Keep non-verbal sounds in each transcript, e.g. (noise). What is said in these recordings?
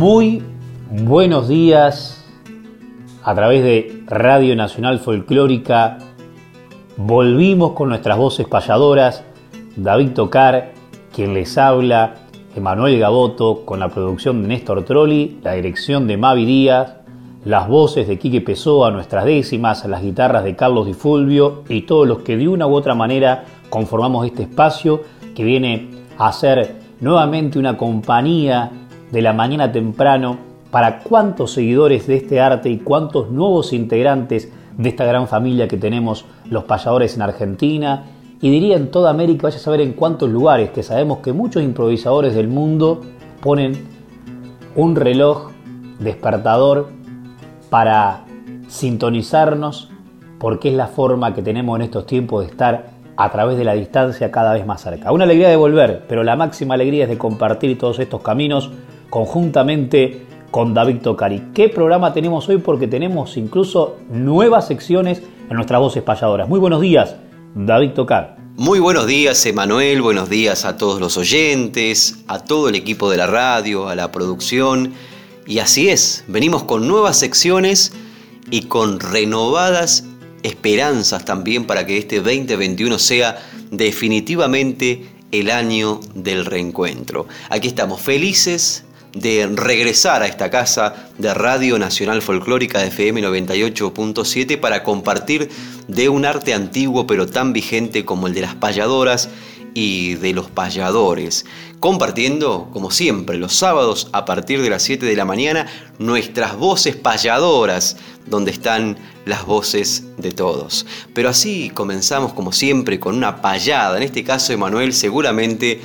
Muy buenos días a través de Radio Nacional Folclórica. Volvimos con nuestras voces payadoras. David Tocar, quien les habla, Emanuel Gaboto, con la producción de Néstor Trolli, la dirección de Mavi Díaz, las voces de Quique Pessoa, nuestras décimas, las guitarras de Carlos Di Fulvio. Y todos los que de una u otra manera conformamos este espacio que viene a ser nuevamente una compañía de la mañana temprano para cuántos seguidores de este arte y cuántos nuevos integrantes de esta gran familia que tenemos los payadores en Argentina y diría en toda América, vaya a saber en cuántos lugares, que sabemos que muchos improvisadores del mundo ponen un reloj despertador para sintonizarnos porque es la forma que tenemos en estos tiempos de estar a través de la distancia cada vez más cerca. Una alegría de volver, pero la máxima alegría es de compartir todos estos caminos conjuntamente con David Tocari. ¿Qué programa tenemos hoy? Porque tenemos incluso nuevas secciones en nuestras voces payadoras. Muy buenos días, David Tocar. Muy buenos días, Emanuel. Buenos días a todos los oyentes, a todo el equipo de la radio, a la producción. Y así es, venimos con nuevas secciones y con renovadas esperanzas también para que este 2021 sea definitivamente el año del reencuentro. Aquí estamos felices de regresar a esta casa de Radio Nacional Folclórica de FM 98.7 para compartir de un arte antiguo pero tan vigente como el de las payadoras y de los payadores, compartiendo, como siempre, los sábados a partir de las 7 de la mañana, nuestras voces payadoras, donde están las voces de todos. Pero así comenzamos, como siempre, con una payada. En este caso, Emanuel seguramente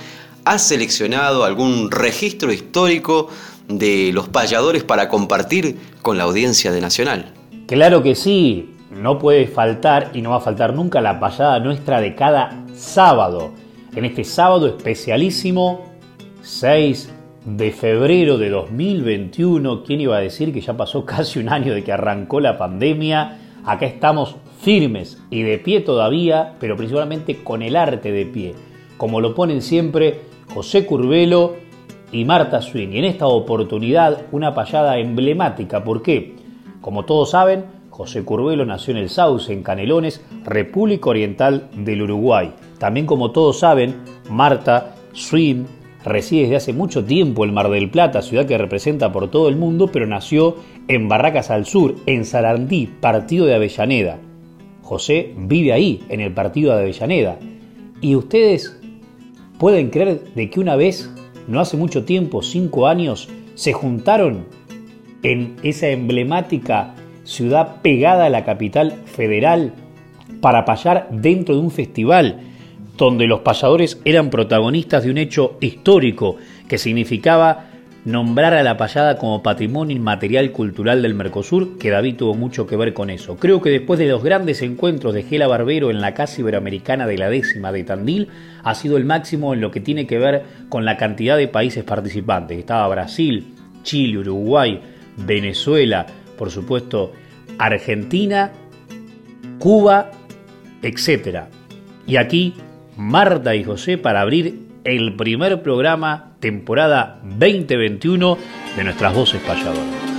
ha seleccionado algún registro histórico de los payadores para compartir con la audiencia de Nacional. Claro que sí, no puede faltar y no va a faltar nunca la payada nuestra de cada sábado. En este sábado especialísimo, 6 de febrero de 2021, ¿quién iba a decir que ya pasó (laughs) casi un año de que arrancó la pandemia? Acá estamos firmes y de pie todavía, pero principalmente con el arte de pie, como lo ponen siempre José Curvelo y Marta Swing. Y en esta oportunidad una payada emblemática. ¿Por qué? Como todos saben, José Curvelo nació en el Sauce, en Canelones, República Oriental del Uruguay. También como todos saben, Marta Swing reside desde hace mucho tiempo en Mar del Plata, ciudad que representa por todo el mundo, pero nació en Barracas al Sur, en Sarandí, partido de Avellaneda. José vive ahí, en el partido de Avellaneda. Y ustedes ¿Pueden creer de que una vez, no hace mucho tiempo, cinco años, se juntaron en esa emblemática ciudad pegada a la capital federal para payar dentro de un festival donde los payadores eran protagonistas de un hecho histórico que significaba nombrar a la payada como patrimonio inmaterial cultural del Mercosur, que David tuvo mucho que ver con eso. Creo que después de los grandes encuentros de Gela Barbero en la Casa Iberoamericana de la décima de Tandil, ha sido el máximo en lo que tiene que ver con la cantidad de países participantes. Estaba Brasil, Chile, Uruguay, Venezuela, por supuesto Argentina, Cuba, etc. Y aquí Marta y José para abrir el primer programa temporada 2021 de nuestras voces payadoras.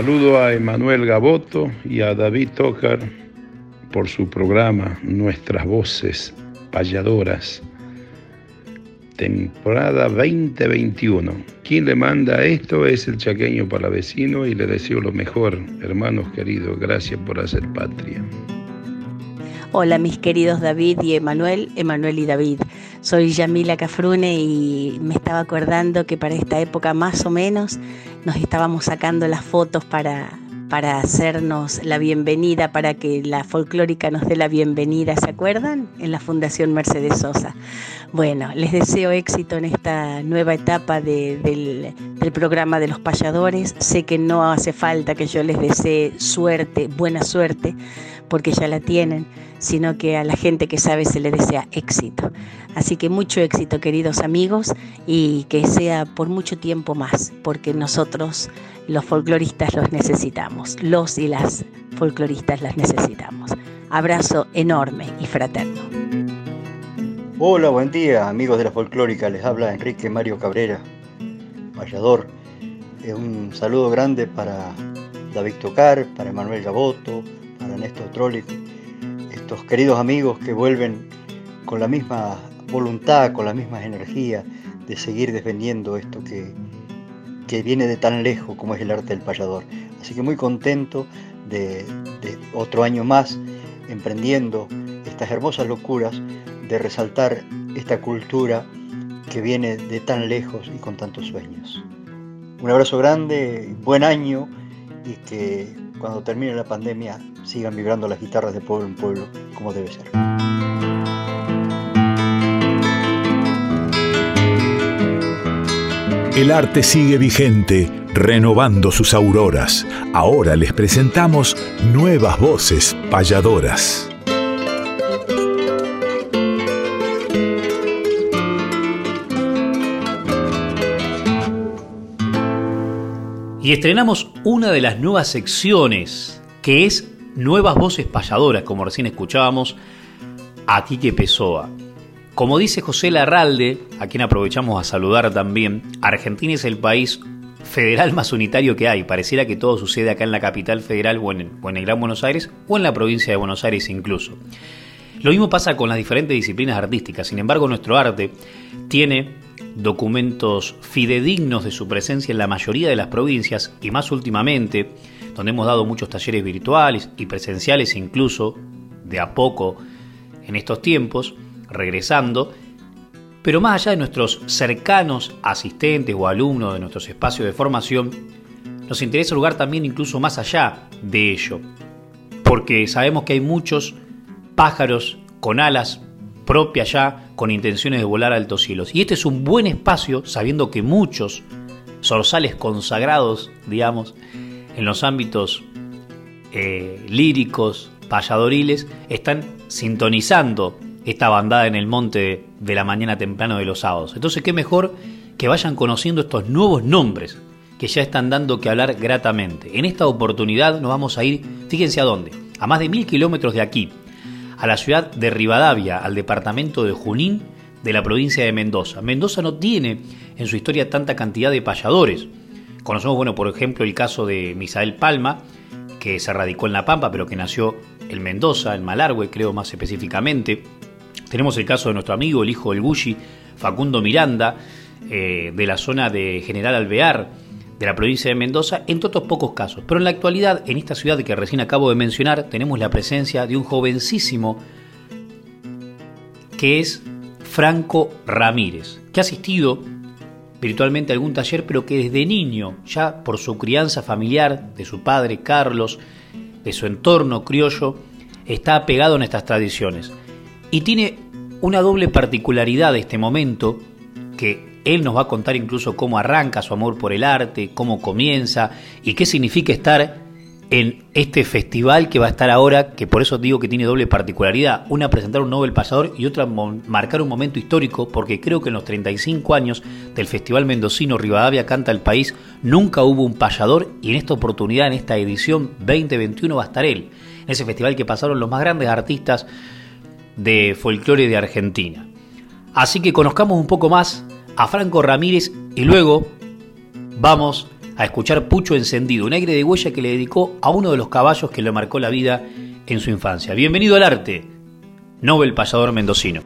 Saludo a Emanuel Gaboto y a David Tocar por su programa Nuestras Voces Payadoras, temporada 2021. Quien le manda esto es el chaqueño palavecino y le deseo lo mejor, hermanos queridos. Gracias por hacer patria. Hola mis queridos David y Emanuel, Emanuel y David. Soy Yamila Cafrune y me estaba acordando que para esta época más o menos nos estábamos sacando las fotos para, para hacernos la bienvenida, para que la folclórica nos dé la bienvenida, ¿se acuerdan? En la Fundación Mercedes Sosa. Bueno, les deseo éxito en esta nueva etapa del, del programa de los payadores. Sé que no hace falta que yo les desee suerte, buena suerte, porque ya la tienen sino que a la gente que sabe se le desea éxito. Así que mucho éxito, queridos amigos, y que sea por mucho tiempo más, porque nosotros, los folcloristas, los necesitamos, los y las folcloristas las necesitamos. Abrazo enorme y fraterno. Hola, buen día, amigos de la folclórica. Les habla Enrique Mario Cabrera, vallador. Un saludo grande para David Tocar, para Manuel Gaboto, para Néstor Trólico queridos amigos que vuelven con la misma voluntad, con las mismas energías de seguir defendiendo esto que, que viene de tan lejos como es el arte del payador. Así que muy contento de otro año más emprendiendo estas hermosas locuras de resaltar esta cultura que viene de tan lejos y con tantos sueños. Un abrazo grande, buen año y que cuando termine la pandemia sigan vibrando las guitarras de pueblo en pueblo como debe ser. El arte sigue vigente, renovando sus auroras. Ahora les presentamos nuevas voces payadoras. Y estrenamos una de las nuevas secciones, que es Nuevas Voces Payadoras, como recién escuchábamos a Quique Pessoa. Como dice José Larralde, a quien aprovechamos a saludar también, Argentina es el país federal más unitario que hay. Pareciera que todo sucede acá en la capital federal o en, o en el Gran Buenos Aires o en la provincia de Buenos Aires incluso. Lo mismo pasa con las diferentes disciplinas artísticas. Sin embargo, nuestro arte tiene documentos fidedignos de su presencia en la mayoría de las provincias y más últimamente, donde hemos dado muchos talleres virtuales y presenciales incluso, de a poco en estos tiempos, regresando, pero más allá de nuestros cercanos asistentes o alumnos de nuestros espacios de formación, nos interesa lugar también incluso más allá de ello, porque sabemos que hay muchos pájaros con alas propias ya con intenciones de volar a altos cielos. Y este es un buen espacio, sabiendo que muchos zorzales consagrados, digamos, en los ámbitos eh, líricos, payadoriles, están sintonizando esta bandada en el monte de la mañana temprano de los sábados. Entonces, qué mejor que vayan conociendo estos nuevos nombres que ya están dando que hablar gratamente. En esta oportunidad nos vamos a ir, fíjense a dónde, a más de mil kilómetros de aquí, a la ciudad de Rivadavia, al departamento de Junín de la provincia de Mendoza. Mendoza no tiene en su historia tanta cantidad de payadores. Conocemos, bueno, por ejemplo, el caso de Misael Palma, que se radicó en La Pampa, pero que nació en Mendoza, en Malargüe, creo más específicamente. Tenemos el caso de nuestro amigo, el hijo del Gulli, Facundo Miranda, eh, de la zona de General Alvear, de la provincia de Mendoza, entre otros pocos casos. Pero en la actualidad, en esta ciudad que recién acabo de mencionar, tenemos la presencia de un jovencísimo que es Franco Ramírez, que ha asistido virtualmente a algún taller, pero que desde niño, ya por su crianza familiar, de su padre Carlos, de su entorno criollo, está apegado en estas tradiciones. Y tiene una doble particularidad de este momento que él nos va a contar incluso cómo arranca su amor por el arte, cómo comienza y qué significa estar en este festival que va a estar ahora, que por eso digo que tiene doble particularidad. Una presentar un Nobel Pasador y otra marcar un momento histórico, porque creo que en los 35 años del Festival Mendocino Rivadavia Canta el País nunca hubo un payador y en esta oportunidad, en esta edición 2021 va a estar él. En ese festival que pasaron los más grandes artistas de folclore de Argentina. Así que conozcamos un poco más a Franco Ramírez y luego vamos a escuchar Pucho Encendido, un aire de huella que le dedicó a uno de los caballos que le marcó la vida en su infancia. Bienvenido al arte, Nobel Payador Mendocino.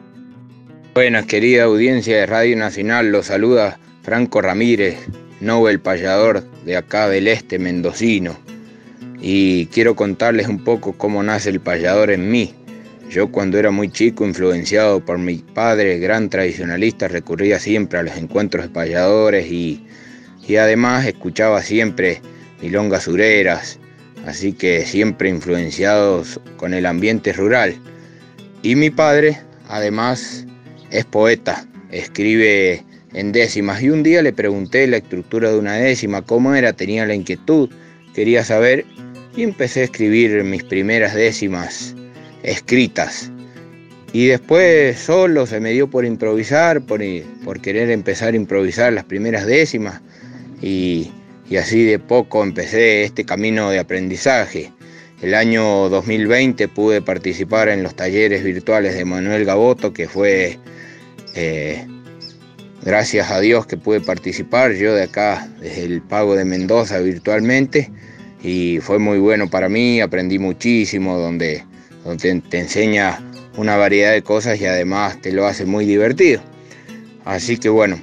Buenas, querida audiencia de Radio Nacional, los saluda Franco Ramírez, Nobel Payador de acá del Este Mendocino. Y quiero contarles un poco cómo nace el payador en mí. Yo cuando era muy chico, influenciado por mi padre, gran tradicionalista, recurría siempre a los encuentros de payadores y, y además escuchaba siempre milongas sureras, así que siempre influenciados con el ambiente rural. Y mi padre, además, es poeta, escribe en décimas y un día le pregunté la estructura de una décima, cómo era, tenía la inquietud, quería saber y empecé a escribir mis primeras décimas escritas. Y después solo se me dio por improvisar, por, por querer empezar a improvisar las primeras décimas y, y así de poco empecé este camino de aprendizaje. El año 2020 pude participar en los talleres virtuales de Manuel Gaboto, que fue, eh, gracias a Dios que pude participar yo de acá, desde el Pago de Mendoza virtualmente, y fue muy bueno para mí, aprendí muchísimo, donde donde te enseña una variedad de cosas y además te lo hace muy divertido. Así que bueno,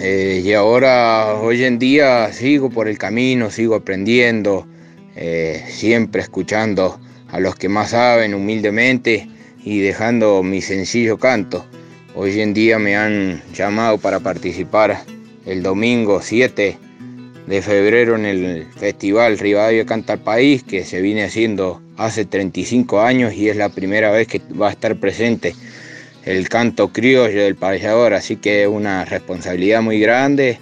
eh, y ahora hoy en día sigo por el camino, sigo aprendiendo, eh, siempre escuchando a los que más saben humildemente y dejando mi sencillo canto. Hoy en día me han llamado para participar el domingo 7 de febrero en el festival Rivadavia Canta al País que se viene haciendo hace 35 años y es la primera vez que va a estar presente el canto criollo del payador, así que es una responsabilidad muy grande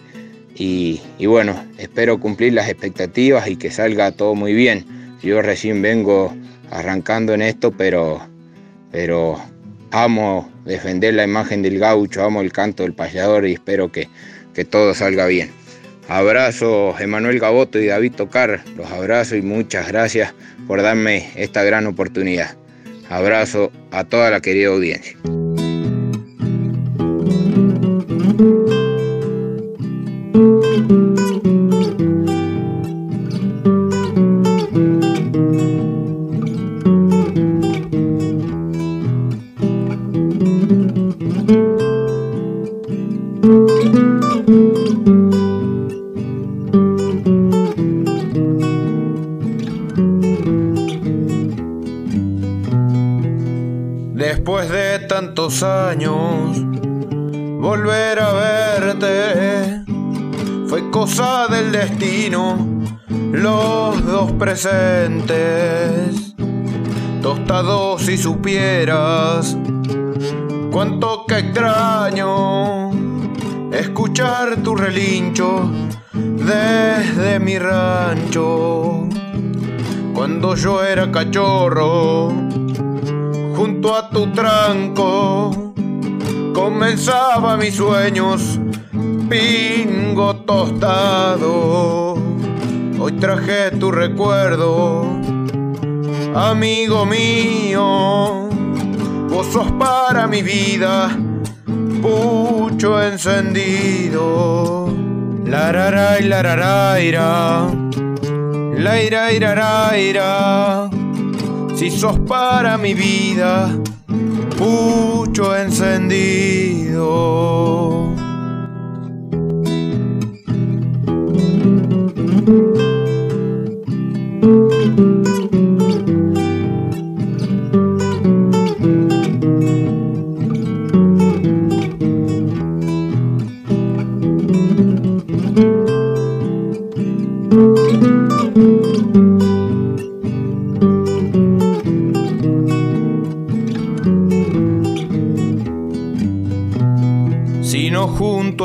y, bueno, espero cumplir las expectativas y que salga todo muy bien. Yo recién vengo arrancando en esto, pero, pero amo defender la imagen del gaucho, amo el canto del payador y espero que, que todo salga bien. Abrazo Emanuel Gaboto y David Tocar, los abrazo y muchas gracias por darme esta gran oportunidad. Abrazo a toda la querida audiencia. Años volver a verte fue cosa del destino, los dos presentes, tostados si supieras cuánto que extraño escuchar tu relincho desde mi rancho. Cuando yo era cachorro junto a tu tranco comenzaba mis sueños, pingo tostado. Hoy traje tu recuerdo, amigo mío. Vos sos para mi vida, pucho encendido. La ra y si sos para mi vida, pucho encendido.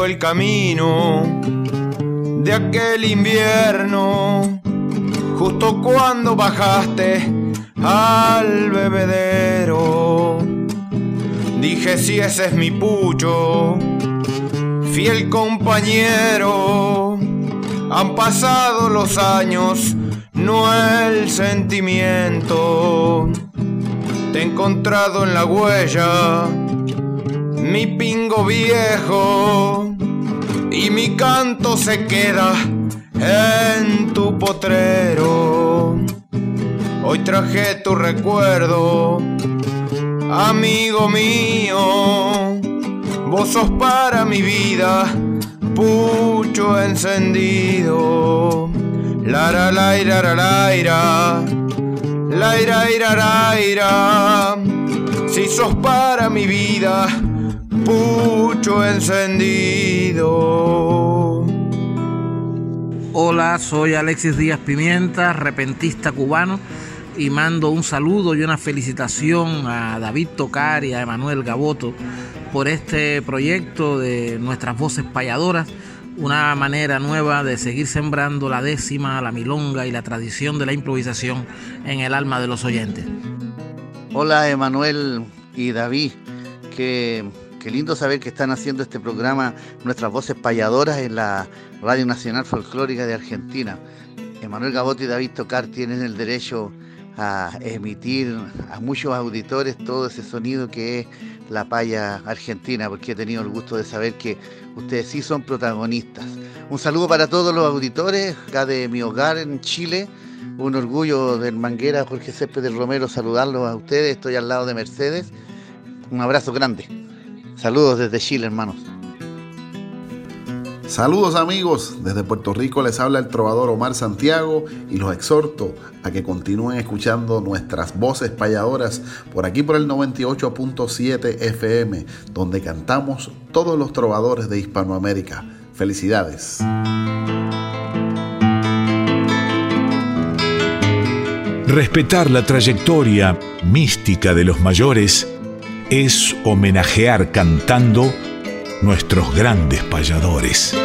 El camino de aquel invierno, justo cuando bajaste al bebedero. Dije si ese es mi pucho, fiel compañero. Han pasado los años, no el sentimiento. Te he encontrado en la huella, mi pingo viejo y mi canto se queda en tu potrero. Hoy traje tu recuerdo, amigo mío. Vos sos para mi vida, pucho encendido. La la la ira la la ira, la ira ira ira. Si sos para mi vida, pucho encendido. Hola, soy Alexis Díaz Pimienta, repentista cubano, y mando un saludo y una felicitación a David Tocar y a Emanuel Gaboto por este proyecto de nuestras voces payadoras, una manera nueva de seguir sembrando la décima, la milonga y la tradición de la improvisación en el alma de los oyentes. Hola Emanuel y David, qué, qué lindo saber que están haciendo este programa Nuestras Voces Payadoras en la Radio Nacional Folclórica de Argentina. Emanuel Gaboto y David Tocar tienen el derecho a emitir a muchos auditores todo ese sonido que es la paya argentina, porque he tenido el gusto de saber que ustedes sí son protagonistas. Un saludo para todos los auditores acá de mi hogar en Chile. Un orgullo del Manguera Jorge Céspedes Romero saludarlos a ustedes. Estoy al lado de Mercedes. Un abrazo grande. Saludos desde Chile, hermanos. Saludos amigos, desde Puerto Rico les habla el trovador Omar Santiago y los exhorto a que continúen escuchando nuestras voces payadoras por aquí por el 98.7 FM, donde cantamos todos los trovadores de Hispanoamérica. Felicidades. Respetar la trayectoria mística de los mayores es homenajear cantando nuestros grandes payadores.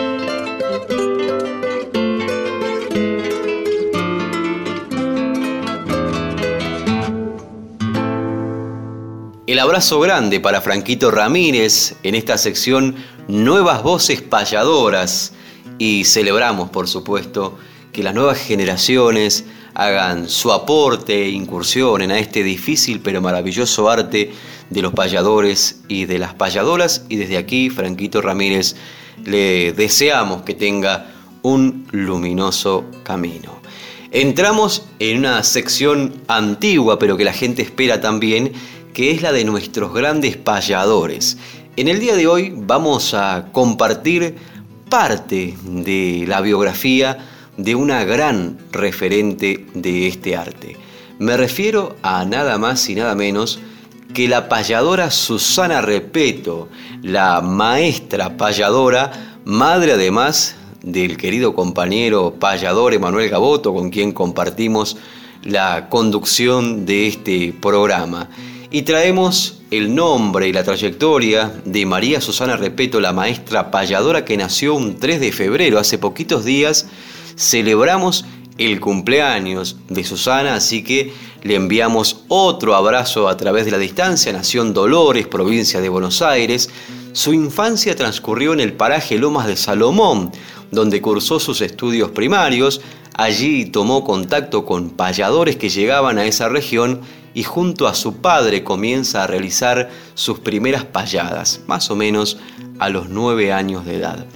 El abrazo grande para Franquito Ramírez en esta sección Nuevas Voces Payadoras y celebramos, por supuesto, que las nuevas generaciones hagan su aporte e incursionen a este difícil pero maravilloso arte de los payadores y de las payadoras y desde aquí Franquito Ramírez le deseamos que tenga un luminoso camino. Entramos en una sección antigua pero que la gente espera también que es la de nuestros grandes payadores. En el día de hoy vamos a compartir parte de la biografía de una gran referente de este arte. Me refiero a nada más y nada menos que la payadora Susana Repeto, la maestra payadora, madre además del querido compañero payador Emanuel Gaboto, con quien compartimos la conducción de este programa. Y traemos el nombre y la trayectoria de María Susana Repeto, la maestra payadora que nació un 3 de febrero, hace poquitos días, celebramos el cumpleaños de Susana, así que le enviamos otro abrazo a través de la distancia, nació en Dolores, provincia de Buenos Aires. Su infancia transcurrió en el paraje Lomas de Salomón, donde cursó sus estudios primarios. Allí tomó contacto con payadores que llegaban a esa región y junto a su padre comienza a realizar sus primeras payadas, más o menos a los nueve años de edad.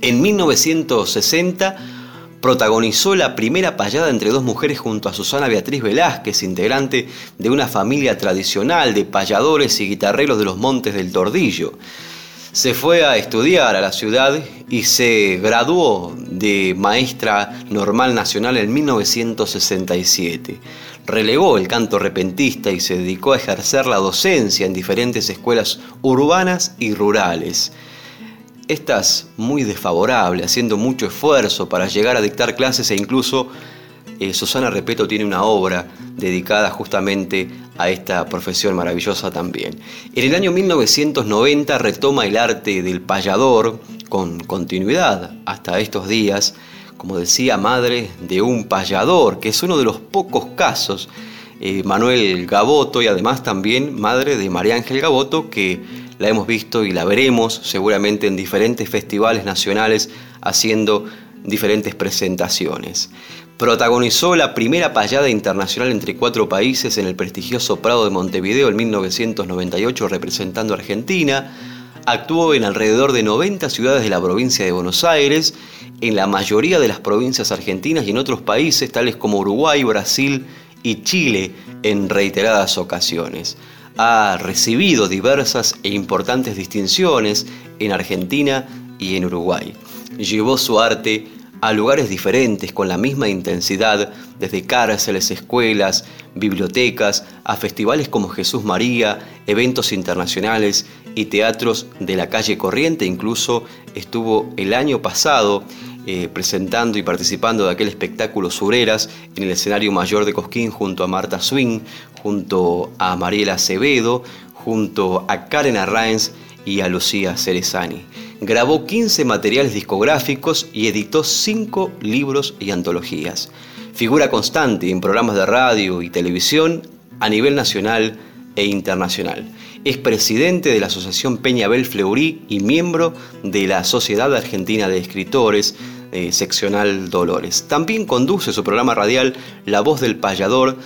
En 1960 protagonizó la primera payada entre dos mujeres junto a Susana Beatriz Velázquez, integrante de una familia tradicional de payadores y guitarreros de los Montes del Tordillo. Se fue a estudiar a la ciudad y se graduó de maestra normal nacional en 1967. Relegó el canto repentista y se dedicó a ejercer la docencia en diferentes escuelas urbanas y rurales. Estas muy desfavorable, haciendo mucho esfuerzo para llegar a dictar clases e incluso eh, Susana Repeto tiene una obra dedicada justamente a esta profesión maravillosa también. En el año 1990 retoma el arte del payador con continuidad hasta estos días, como decía, madre de un payador, que es uno de los pocos casos, eh, Manuel Gaboto y además también madre de María Ángel Gaboto, que la hemos visto y la veremos seguramente en diferentes festivales nacionales haciendo diferentes presentaciones. Protagonizó la primera payada internacional entre cuatro países en el prestigioso Prado de Montevideo en 1998 representando a Argentina. Actuó en alrededor de 90 ciudades de la provincia de Buenos Aires, en la mayoría de las provincias argentinas y en otros países tales como Uruguay, Brasil y Chile en reiteradas ocasiones. Ha recibido diversas e importantes distinciones en Argentina y en Uruguay. Llevó su arte a lugares diferentes con la misma intensidad, desde cárceles, escuelas, bibliotecas, a festivales como Jesús María, eventos internacionales y teatros de la calle corriente. Incluso estuvo el año pasado eh, presentando y participando de aquel espectáculo Sureras en el escenario mayor de Cosquín junto a Marta Swing, junto a Mariela Acevedo, junto a Karen Arraens y a Lucía Cerezani grabó 15 materiales discográficos y editó 5 libros y antologías. Figura constante en programas de radio y televisión a nivel nacional e internacional. Es presidente de la Asociación Peñabel Fleury y miembro de la Sociedad Argentina de Escritores, eh, seccional Dolores. También conduce su programa radial La Voz del Payador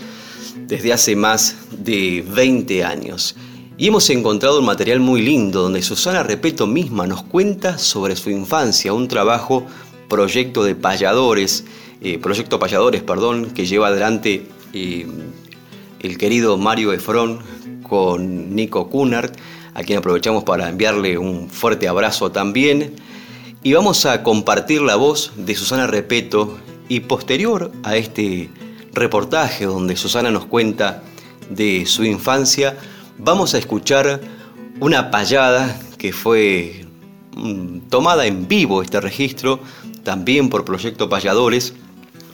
desde hace más de 20 años. Y hemos encontrado un material muy lindo donde Susana Repeto misma nos cuenta sobre su infancia, un trabajo, proyecto de payadores, eh, proyecto payadores, perdón, que lleva adelante eh, el querido Mario Efrón con Nico Cunard, a quien aprovechamos para enviarle un fuerte abrazo también. Y vamos a compartir la voz de Susana Repeto y posterior a este reportaje donde Susana nos cuenta de su infancia, vamos a escuchar una payada que fue mm, tomada en vivo este registro, también por Proyecto Payadores,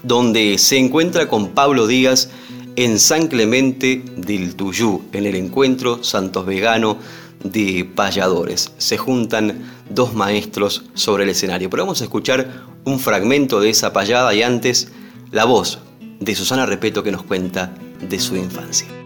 donde se encuentra con Pablo Díaz en San Clemente del Tuyú, en el encuentro Santos Vegano de payadores. Se juntan dos maestros sobre el escenario. Pero vamos a escuchar un fragmento de esa payada y antes la voz de Susana Repeto que nos cuenta de su infancia.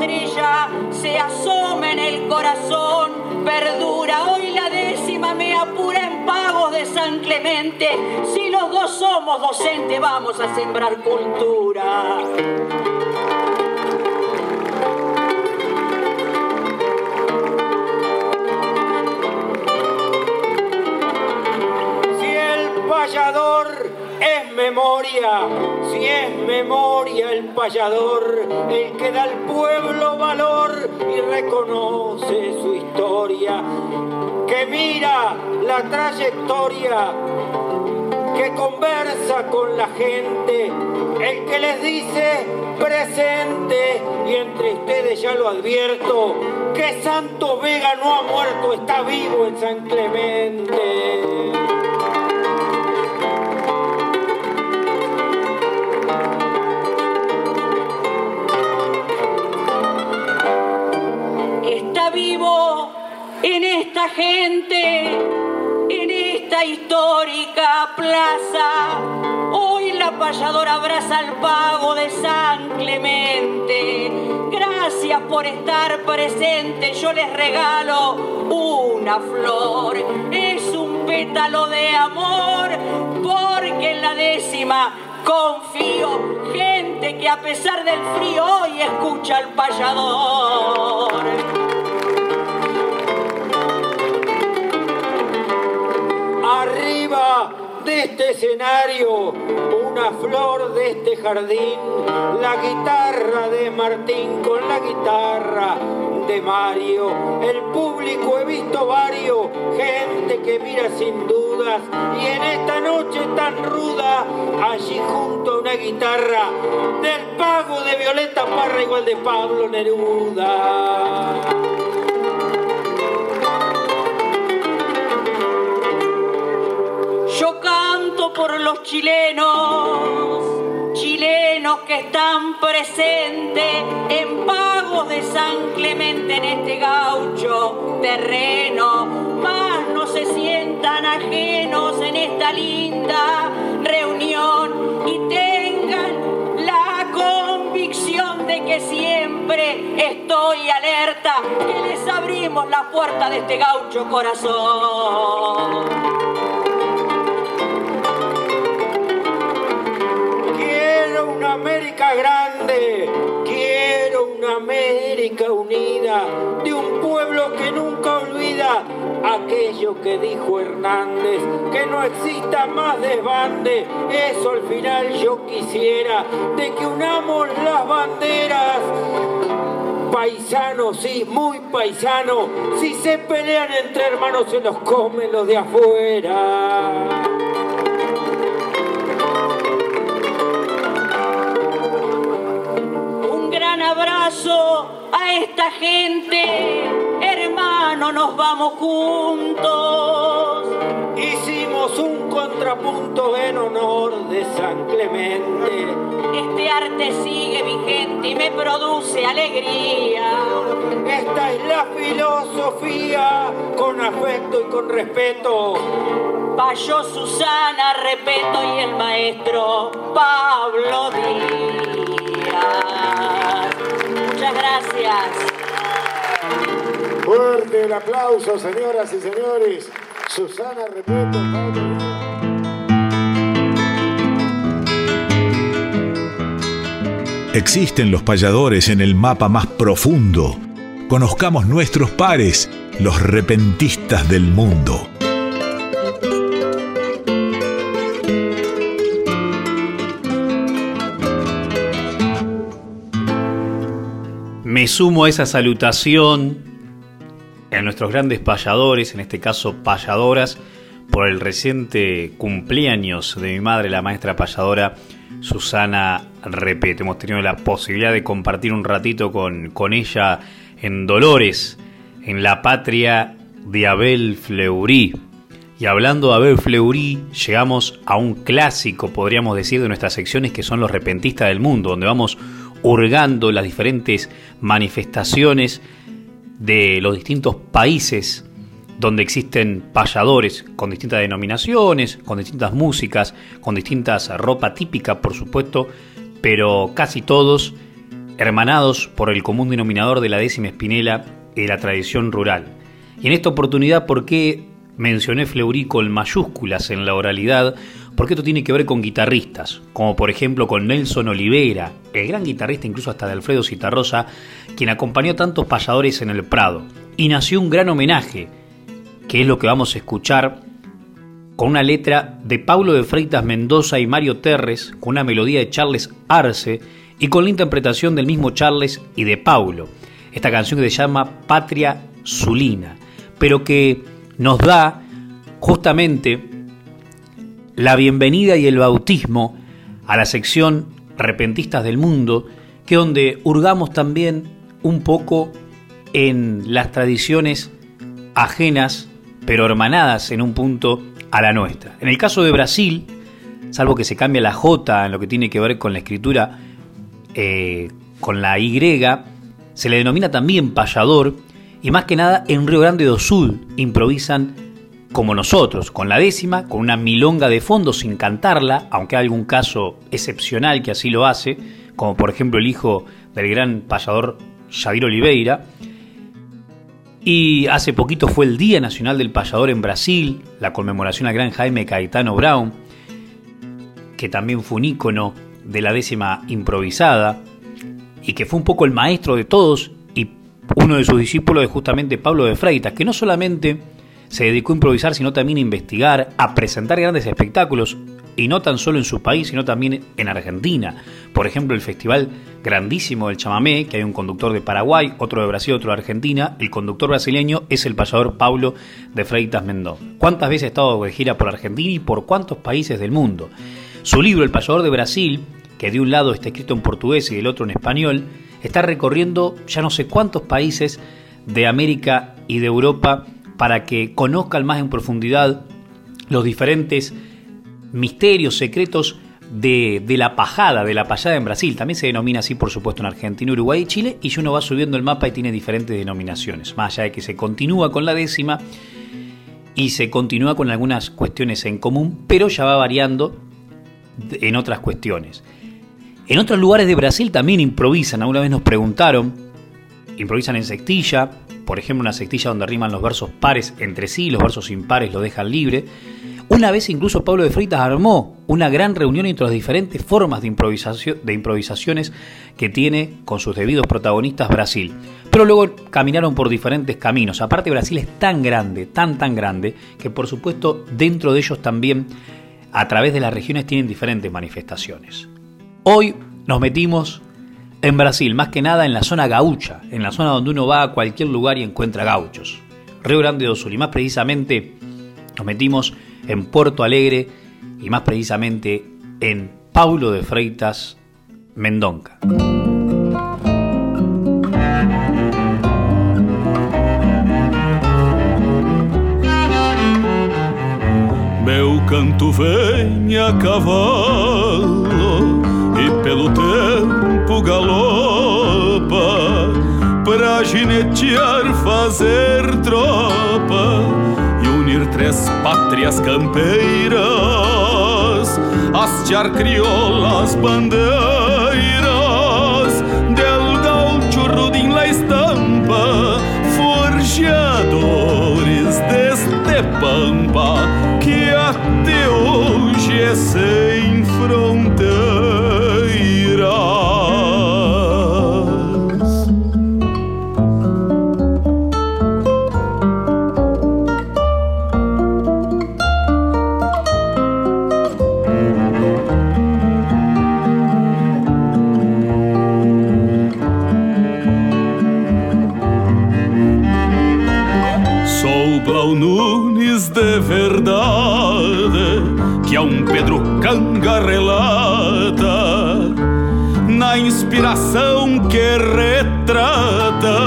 Estrella se asoma en el corazón, perdura. Hoy la décima me apura en pagos de San Clemente. Si los dos somos docentes, vamos a sembrar cultura. payador es memoria, si es memoria el payador, el que da al pueblo valor y reconoce su historia, que mira la trayectoria, que conversa con la gente, el que les dice presente y entre ustedes ya lo advierto, que Santo Vega no ha muerto, está vivo en San Clemente. Esta gente, en esta histórica plaza. Hoy la payadora abraza al pago de San Clemente. Gracias por estar presente. Yo les regalo una flor. Es un pétalo de amor porque en la décima confío. Gente que a pesar del frío hoy escucha al payador. De este escenario, una flor de este jardín, la guitarra de Martín con la guitarra de Mario. El público he visto varios, gente que mira sin dudas, y en esta noche tan ruda, allí junto a una guitarra del pago de Violeta Parra igual de Pablo Neruda. Por los chilenos, chilenos que están presentes en pagos de San Clemente en este gaucho terreno, más no se sientan ajenos en esta linda reunión y tengan la convicción de que siempre estoy alerta, que les abrimos la puerta de este gaucho corazón. América grande, quiero una América unida, de un pueblo que nunca olvida aquello que dijo Hernández, que no exista más desbande, eso al final yo quisiera, de que unamos las banderas paisanos, sí, muy paisanos. Si se pelean entre hermanos, se los comen los de afuera. A esta gente, hermano, nos vamos juntos. Hicimos un contrapunto en honor de San Clemente. Este arte sigue vigente y me produce alegría. Esta es la filosofía, con afecto y con respeto. Payo Susana Repeto y el maestro Pablo Díaz. Muchas gracias. Fuerte el aplauso, señoras y señores. Susana Repeto, Existen los payadores en el mapa más profundo. Conozcamos nuestros pares, los repentistas del mundo. Me sumo a esa salutación a nuestros grandes payadores, en este caso payadoras, por el reciente cumpleaños de mi madre, la maestra payadora Susana Repeto. Hemos tenido la posibilidad de compartir un ratito con, con ella en Dolores, en la patria de Abel Fleury. Y hablando de Abel Fleury, llegamos a un clásico, podríamos decir, de nuestras secciones que son los repentistas del mundo, donde vamos hurgando las diferentes manifestaciones de los distintos países donde existen payadores con distintas denominaciones, con distintas músicas, con distintas ropa típica, por supuesto, pero casi todos hermanados por el común denominador de la décima espinela y la tradición rural. Y en esta oportunidad, ¿por qué mencioné Fleury con mayúsculas en la oralidad? Porque esto tiene que ver con guitarristas, como por ejemplo con Nelson Olivera, el gran guitarrista incluso hasta de Alfredo Citarrosa, quien acompañó tantos payadores en el Prado. Y nació un gran homenaje que es lo que vamos a escuchar con una letra de Pablo de Freitas Mendoza y Mario Terres, con una melodía de Charles Arce y con la interpretación del mismo Charles y de Paulo. Esta canción que se llama Patria Zulina, pero que nos da justamente la bienvenida y el bautismo a la sección Repentistas del Mundo, que donde hurgamos también un poco en las tradiciones ajenas pero hermanadas en un punto a la nuestra. En el caso de Brasil, salvo que se cambia la J en lo que tiene que ver con la escritura eh, con la Y, se le denomina también payador y más que nada en Río Grande do Sul improvisan como nosotros, con la décima, con una milonga de fondo sin cantarla, aunque hay algún caso excepcional que así lo hace, como por ejemplo el hijo del gran payador Jadir Oliveira, y hace poquito fue el Día Nacional del Payador en Brasil, la conmemoración al gran Jaime Caetano Brown, que también fue un ícono de la décima improvisada y que fue un poco el maestro de todos y uno de sus discípulos es justamente Pablo de Freitas, que no solamente se dedicó a improvisar, sino también a investigar, a presentar grandes espectáculos y no tan solo en su país, sino también en Argentina. Por ejemplo, el festival grandísimo del chamamé, que hay un conductor de Paraguay, otro de Brasil, otro de Argentina. El conductor brasileño es el payador Paulo de Freitas Mendoza. ¿Cuántas veces ha estado de gira por Argentina y por cuántos países del mundo? Su libro, El payador de Brasil, que de un lado está escrito en portugués y del otro en español, está recorriendo ya no sé cuántos países de América y de Europa para que conozcan más en profundidad los diferentes misterios, secretos de, la pajada, de la payada en Brasil. También se denomina así, por supuesto, en Argentina, Uruguay y Chile. Y uno va subiendo el mapa y tiene diferentes denominaciones. Más allá de que se continúa con la décima y se continúa con algunas cuestiones en común, pero ya va variando en otras cuestiones. En otros lugares de Brasil también improvisan. Alguna vez nos preguntaron, improvisan en sextilla, por ejemplo, una sextilla donde riman los versos pares entre sí, los versos impares los dejan libre. Una vez incluso Pablo de Freitas armó una gran reunión entre las diferentes formas de, improvisación, de improvisaciones que tiene con sus debidos protagonistas Brasil. Pero luego caminaron por diferentes caminos. Aparte Brasil es tan grande, tan tan grande, que por supuesto dentro de ellos también a través de las regiones tienen diferentes manifestaciones. Hoy nos metimos en Brasil, más que nada en la zona gaucha, en la zona donde uno va a cualquier lugar y encuentra gauchos. Río Grande do Sul y más precisamente nos metimos en Puerto Alegre y más precisamente en Paulo de Freitas, Mendonca. Meu canto vem a cavalo e pelo galopa para ginetear fazer tropa unir três pátrias campeiras, hastear criolas bandeiras, del gaúcho rudim la estampa, forjadores deste pampa, que até hoje é sem relata na inspiração que retrata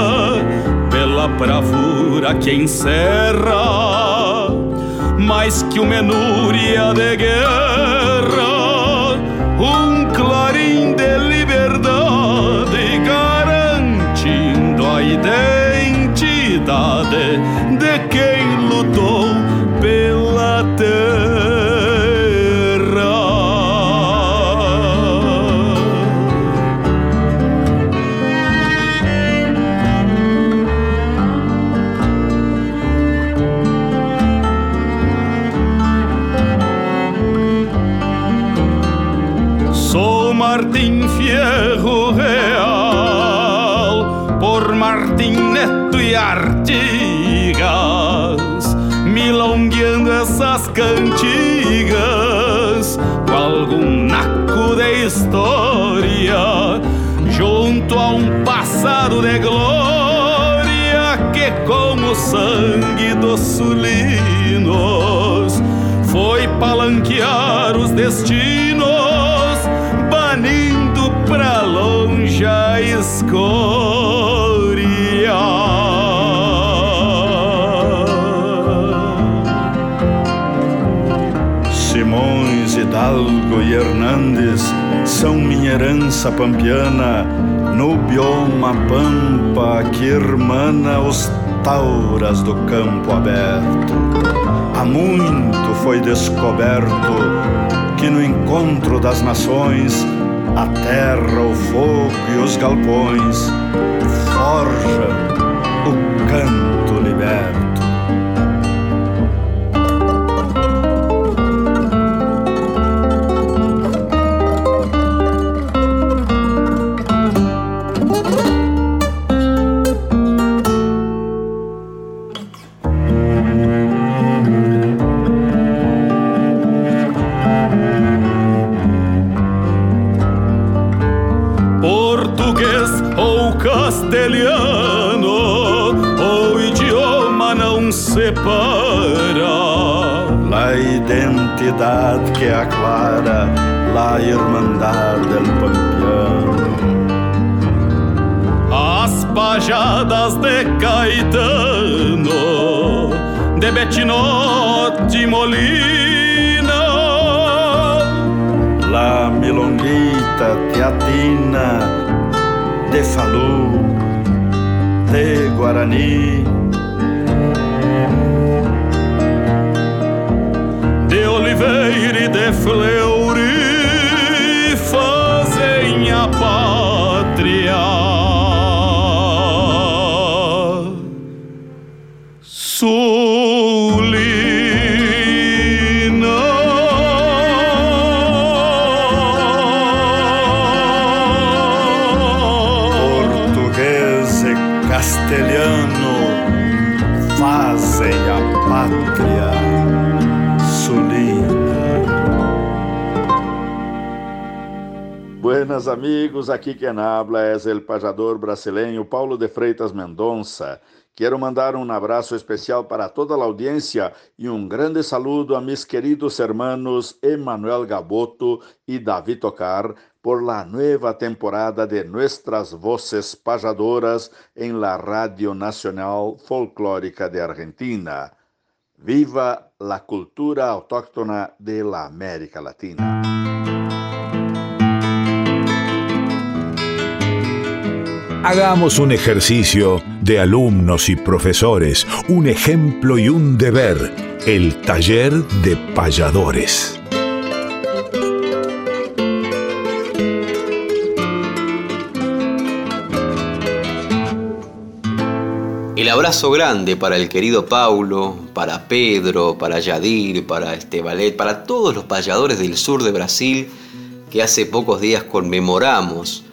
pela bravura que encerra mais que uma menúria de guerra essas cantigas com algum naco de história, junto a um passado de glória que, com o sangue dos sulinos, foi palanquear os destinos, banindo pra longe a escória. Herança pampiana, no bioma pampa que irmana os tauras do campo aberto. Há muito foi descoberto que no encontro das nações a terra, o fogo e os galpões forjam o canto que aclara la irmandade del pampiano. As pajadas de Caetano, de Betinote Molina, La milonguita teatina de Falu, de Guarani. De Oliveira e de Fleury, fazem a pátria. Buenas amigos, aqui quem habla é el pajador brasileño Paulo de Freitas Mendonça. Quero mandar um abraço especial para toda a audiência e um grande saludo a mis queridos hermanos Emanuel Gaboto e David Tocar por la nueva temporada de Nuestras Voces Pajadoras em la Radio Nacional Folclórica de Argentina. Viva la cultura autóctona de la América Latina. Hagamos un ejercicio de alumnos y profesores, un ejemplo y un deber, el taller de payadores. El abrazo grande para el querido Paulo, para Pedro, para Yadir, para Estebalet, para todos los payadores del sur de Brasil que hace pocos días conmemoramos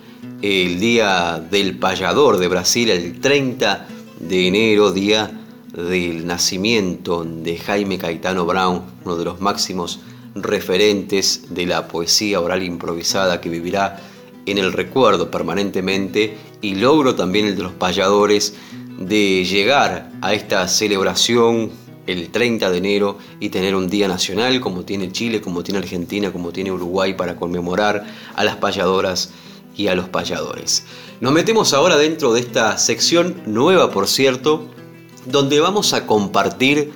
el Día del Payador de Brasil, el 30 de enero, día del nacimiento de Jaime Caetano Brown, uno de los máximos referentes de la poesía oral improvisada que vivirá en el recuerdo permanentemente y logro también el de los payadores de llegar a esta celebración el 30 de enero y tener un día nacional como tiene Chile, como tiene Argentina, como tiene Uruguay para conmemorar a las payadoras y a los payadores. Nos metemos ahora dentro de esta sección nueva, por cierto, donde vamos a compartir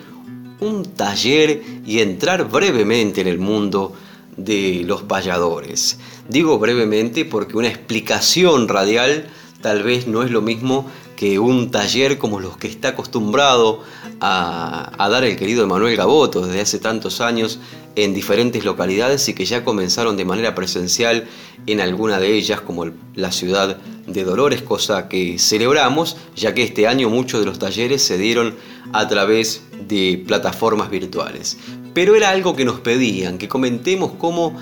un taller y entrar brevemente en el mundo de los payadores. Digo brevemente porque una explicación radial tal vez no es lo mismo que un taller como los que está acostumbrado a, dar el querido Emanuel Gaboto desde hace tantos años en diferentes localidades y que ya comenzaron de manera presencial en alguna de ellas, como la ciudad de Dolores, cosa que celebramos, ya que este año muchos de los talleres se dieron a través de plataformas virtuales. Pero era algo que nos pedían, que comentemos cómo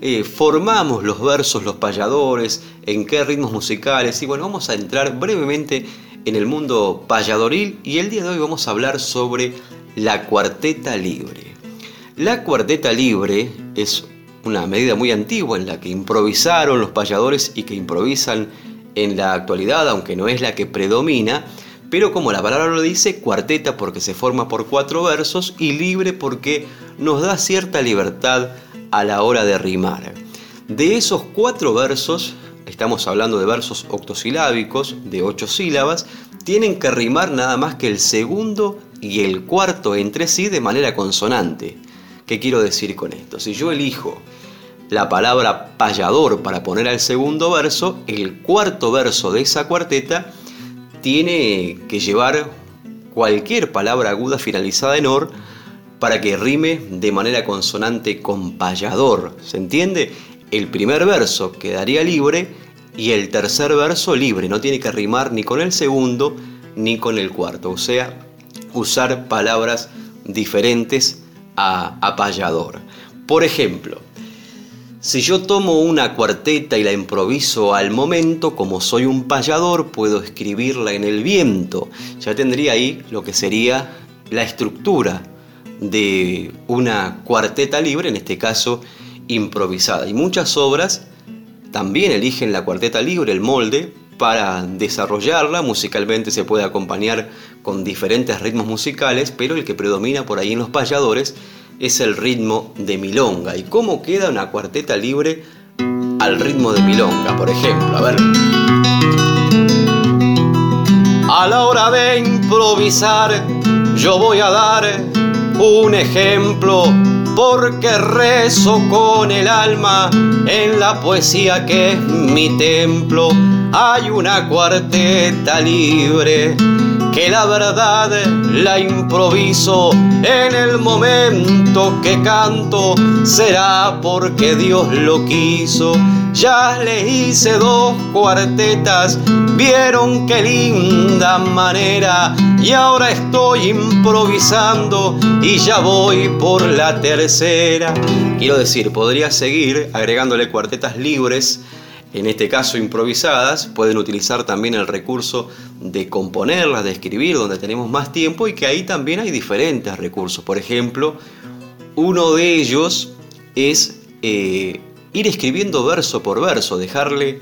eh, formamos los versos, los payadores, en qué ritmos musicales. Y bueno, vamos a entrar brevemente en el mundo payadoril y el día de hoy vamos a hablar sobre la cuarteta libre. La cuarteta libre es una medida muy antigua en la que improvisaron los payadores y que improvisan en la actualidad, aunque no es la que predomina, pero como la palabra lo dice, cuarteta porque se forma por cuatro versos y libre porque nos da cierta libertad a la hora de rimar. De esos cuatro versos, estamos hablando de versos octosilábicos de ocho sílabas, tienen que rimar nada más que el segundo y el cuarto entre sí de manera consonante. ¿Qué quiero decir con esto? Si yo elijo la palabra payador para poner al segundo verso, el cuarto verso de esa cuarteta tiene que llevar cualquier palabra aguda finalizada en or para que rime de manera consonante con payador. ¿Se entiende? El primer verso quedaría libre y el tercer verso libre. No tiene que rimar ni con el segundo ni con el cuarto. O sea, usar palabras diferentes a, a payador. Por ejemplo, si yo tomo una cuarteta y la improviso al momento, como soy un payador, puedo escribirla en el viento. Ya tendría ahí lo que sería la estructura de una cuarteta libre, en este caso improvisada. Y muchas obras también eligen la cuarteta libre, el molde, para desarrollarla. Musicalmente se puede acompañar con diferentes ritmos musicales, pero el que predomina por ahí en los payadores es el ritmo de milonga. ¿Y cómo queda una cuarteta libre al ritmo de milonga? Por ejemplo, a ver. A la hora de improvisar, yo voy a dar un ejemplo porque rezo con el alma en la poesía que es mi templo. Hay una cuarteta libre que la verdad la improviso en el momento que canto, será porque Dios lo quiso. Ya le hice dos cuartetas, vieron qué linda manera y ahora estoy improvisando y ya voy por la tercera. Quiero decir, podría seguir agregándole cuartetas libres en este caso improvisadas, pueden utilizar también el recurso de componerlas, de escribir, donde tenemos más tiempo y que ahí también hay diferentes recursos. Por ejemplo, uno de ellos es eh, ir escribiendo verso por verso, dejarle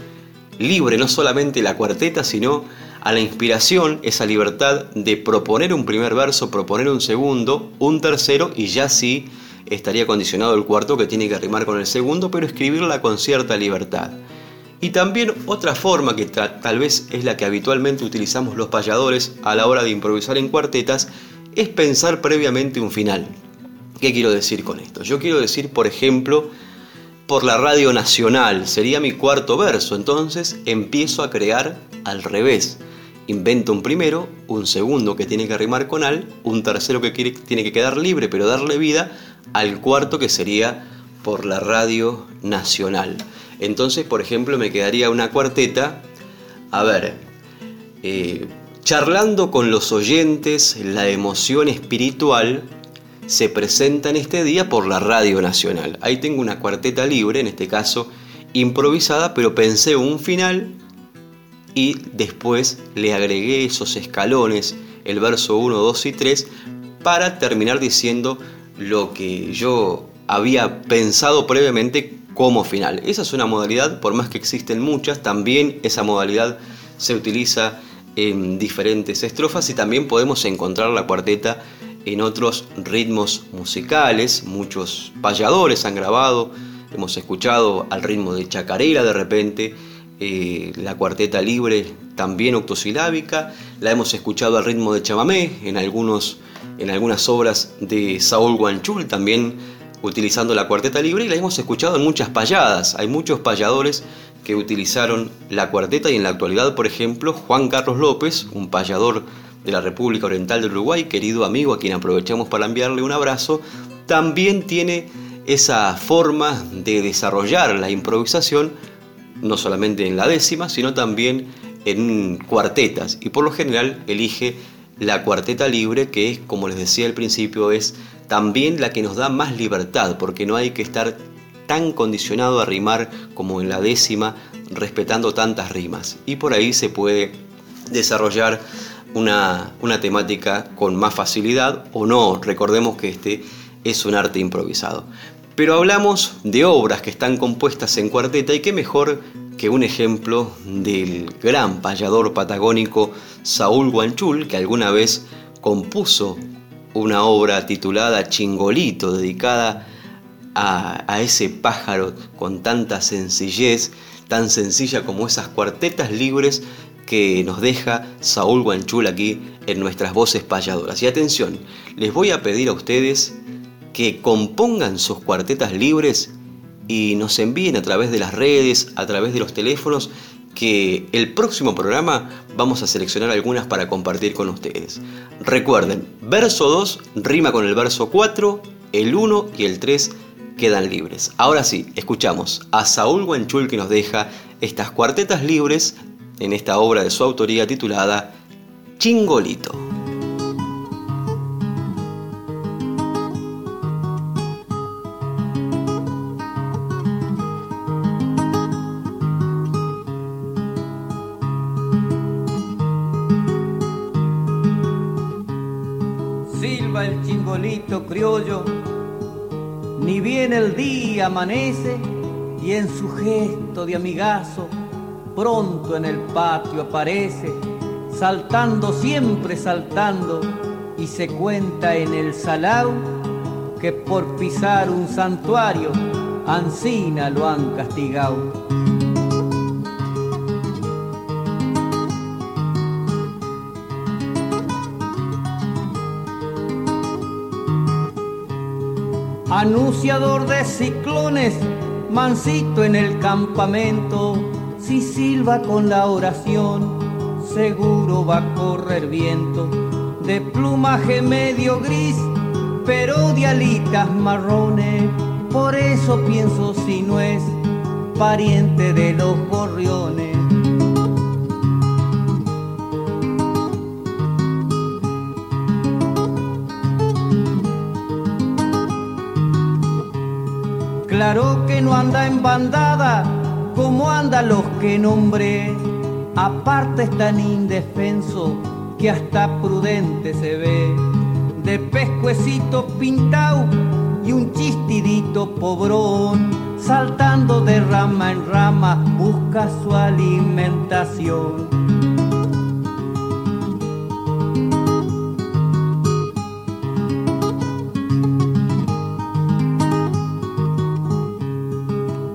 libre no solamente la cuarteta, sino a la inspiración, esa libertad de proponer un primer verso, proponer un segundo, un tercero y ya sí estaría condicionado el cuarto que tiene que rimar con el segundo, pero escribirla con cierta libertad. Y también otra forma que tal vez es la que habitualmente utilizamos los payadores a la hora de improvisar en cuartetas es pensar previamente un final. ¿Qué quiero decir con esto? Yo quiero decir, por ejemplo, por la radio nacional, sería mi cuarto verso, entonces empiezo a crear al revés. Invento un primero, un segundo que tiene que rimar con al, un tercero que tiene que quedar libre pero darle vida, al cuarto que sería por la radio nacional. Entonces, por ejemplo, me quedaría una cuarteta, a ver, eh, charlando con los oyentes, la emoción espiritual se presenta en este día por la Radio Nacional. Ahí tengo una cuarteta libre, en este caso improvisada, pero pensé un final y después le agregué esos escalones, el verso 1, 2 y 3, para terminar diciendo lo que yo había pensado previamente como final. Esa es una modalidad, por más que existen muchas, también esa modalidad se utiliza en diferentes estrofas y también podemos encontrar la cuarteta en otros ritmos musicales. Muchos payadores han grabado, hemos escuchado al ritmo de chacarera de repente, eh, la cuarteta libre también octosilábica, la hemos escuchado al ritmo de chamamé en, algunos, en algunas obras de Saúl Guanchul también utilizando la cuarteta libre y la hemos escuchado en muchas payadas. Hay muchos payadores que utilizaron la cuarteta y en la actualidad, por ejemplo, Juan Carlos López, un payador de la República Oriental del Uruguay, querido amigo a quien aprovechamos para enviarle un abrazo, también tiene esa forma de desarrollar la improvisación, no solamente en la décima, sino también en cuartetas y por lo general elige la cuarteta libre que es, como les decía al principio, es también la que nos da más libertad, porque no hay que estar tan condicionado a rimar como en la décima, respetando tantas rimas. Y por ahí se puede desarrollar una, una temática con más facilidad o no. Recordemos que este es un arte improvisado. Pero hablamos de obras que están compuestas en cuarteta y qué mejor que un ejemplo del gran payador patagónico Saúl Guanchul, que alguna vez compuso una obra titulada Chingolito, dedicada a, a, ese pájaro con tanta sencillez, tan sencilla como esas cuartetas libres que nos deja Saúl Guanchul aquí en nuestras voces payadoras. Y atención, les voy a pedir a ustedes que compongan sus cuartetas libres y nos envíen a través de las redes, a través de los teléfonos, que el próximo programa vamos a seleccionar algunas para compartir con ustedes. Recuerden, verso 2 rima con el verso 4, el 1 y el 3 quedan libres. Ahora sí, escuchamos a Saúl Guanchul que nos deja estas cuartetas libres en esta obra de su autoría titulada Chingolito. Silba el chingolito criollo, ni bien el día amanece y en su gesto de amigazo pronto en el patio aparece, saltando siempre saltando, y se cuenta en el salao que por pisar un santuario, Ancina lo han castigado. Anunciador de ciclones, mansito en el campamento, si silba con la oración, seguro va a correr viento. De plumaje medio gris, pero de alitas marrones. Por eso pienso si no es pariente de los gorriones. Claro que no anda en bandada como andan que nombré. Aparte es tan indefenso que hasta prudente se ve. De pescuecito pintado y un chistidito pobrón, saltando de rama en rama, busca su alimentación.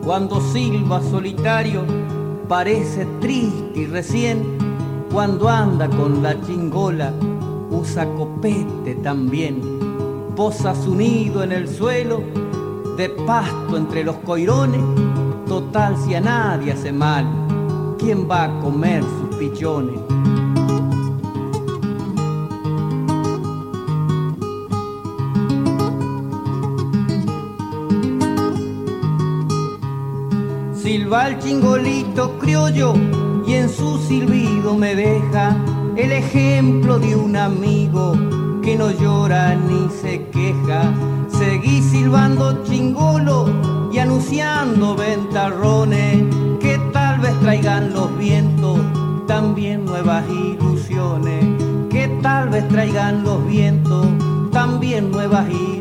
Cuando silba solitario parece triste y recién. Cuando anda con la chingola usa copete también. Posa su nido en el suelo de pasto entre los coirones. Total si a nadie hace mal, ¿quién va a comer sus pichones? Silba el chingolito criollo y en su silbido me deja el ejemplo de un amigo que no llora ni se queja. Seguí silbando chingolo y anunciando ventarrones que tal vez traigan los vientos también nuevas ilusiones. Que tal vez traigan los vientos también nuevas ilusiones.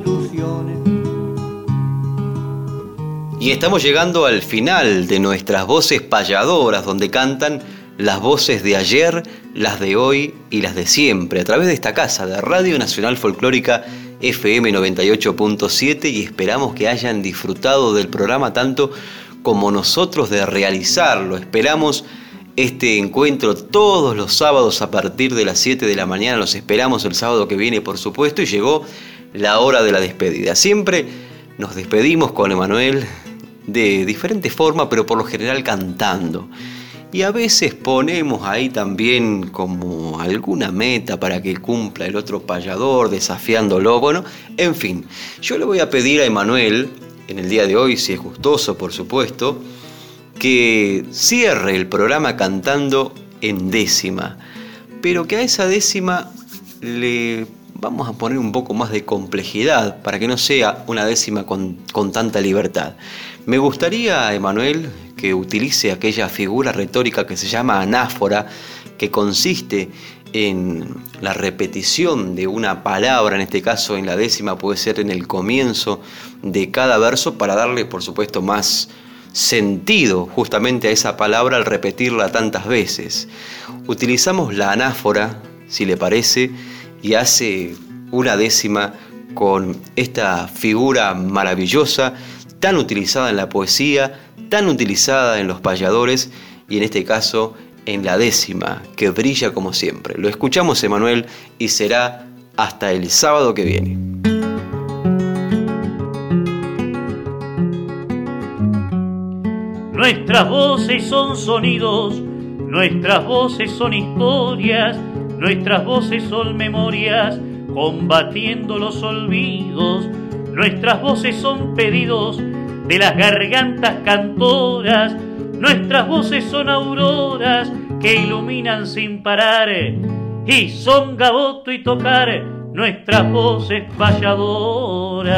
Y estamos llegando al final de nuestras voces payadoras, donde cantan las voces de ayer, las de hoy y las de siempre, a través de esta casa de Radio Nacional Folclórica FM 98.7 y esperamos que hayan disfrutado del programa tanto como nosotros de realizarlo. Esperamos este encuentro todos los sábados a partir de las 7 de la mañana, los esperamos el sábado que viene por supuesto y llegó la hora de la despedida. Siempre nos despedimos con Emanuel de diferente forma, pero por lo general cantando. Y a veces ponemos ahí también como alguna meta para que cumpla el otro payador, desafiándolo. Bueno, en fin, yo le voy a pedir a Emanuel, en el día de hoy, si es gustoso, por supuesto, que cierre el programa cantando en décima, pero que a esa décima le vamos a poner un poco más de complejidad para que no sea una décima con, con tanta libertad. Me gustaría, Emanuel, que utilice aquella figura retórica que se llama anáfora, que consiste en la repetición de una palabra, en este caso en la décima puede ser en el comienzo de cada verso para darle por supuesto más sentido justamente a esa palabra al repetirla tantas veces. Utilizamos la anáfora, si le parece, y hace una décima con esta figura maravillosa, tan utilizada en la poesía, tan utilizada en los payadores y en este caso en la décima, que brilla como siempre. Lo escuchamos, Emanuel, y será hasta el sábado que viene. Nuestras voces son sonidos, nuestras voces son historias, nuestras voces son memorias, combatiendo los olvidos, nuestras voces son pedidos de las gargantas cantoras, Nuestras voces son auroras que iluminan sin parar y son gaboto y tocar nuestras voces valladoras.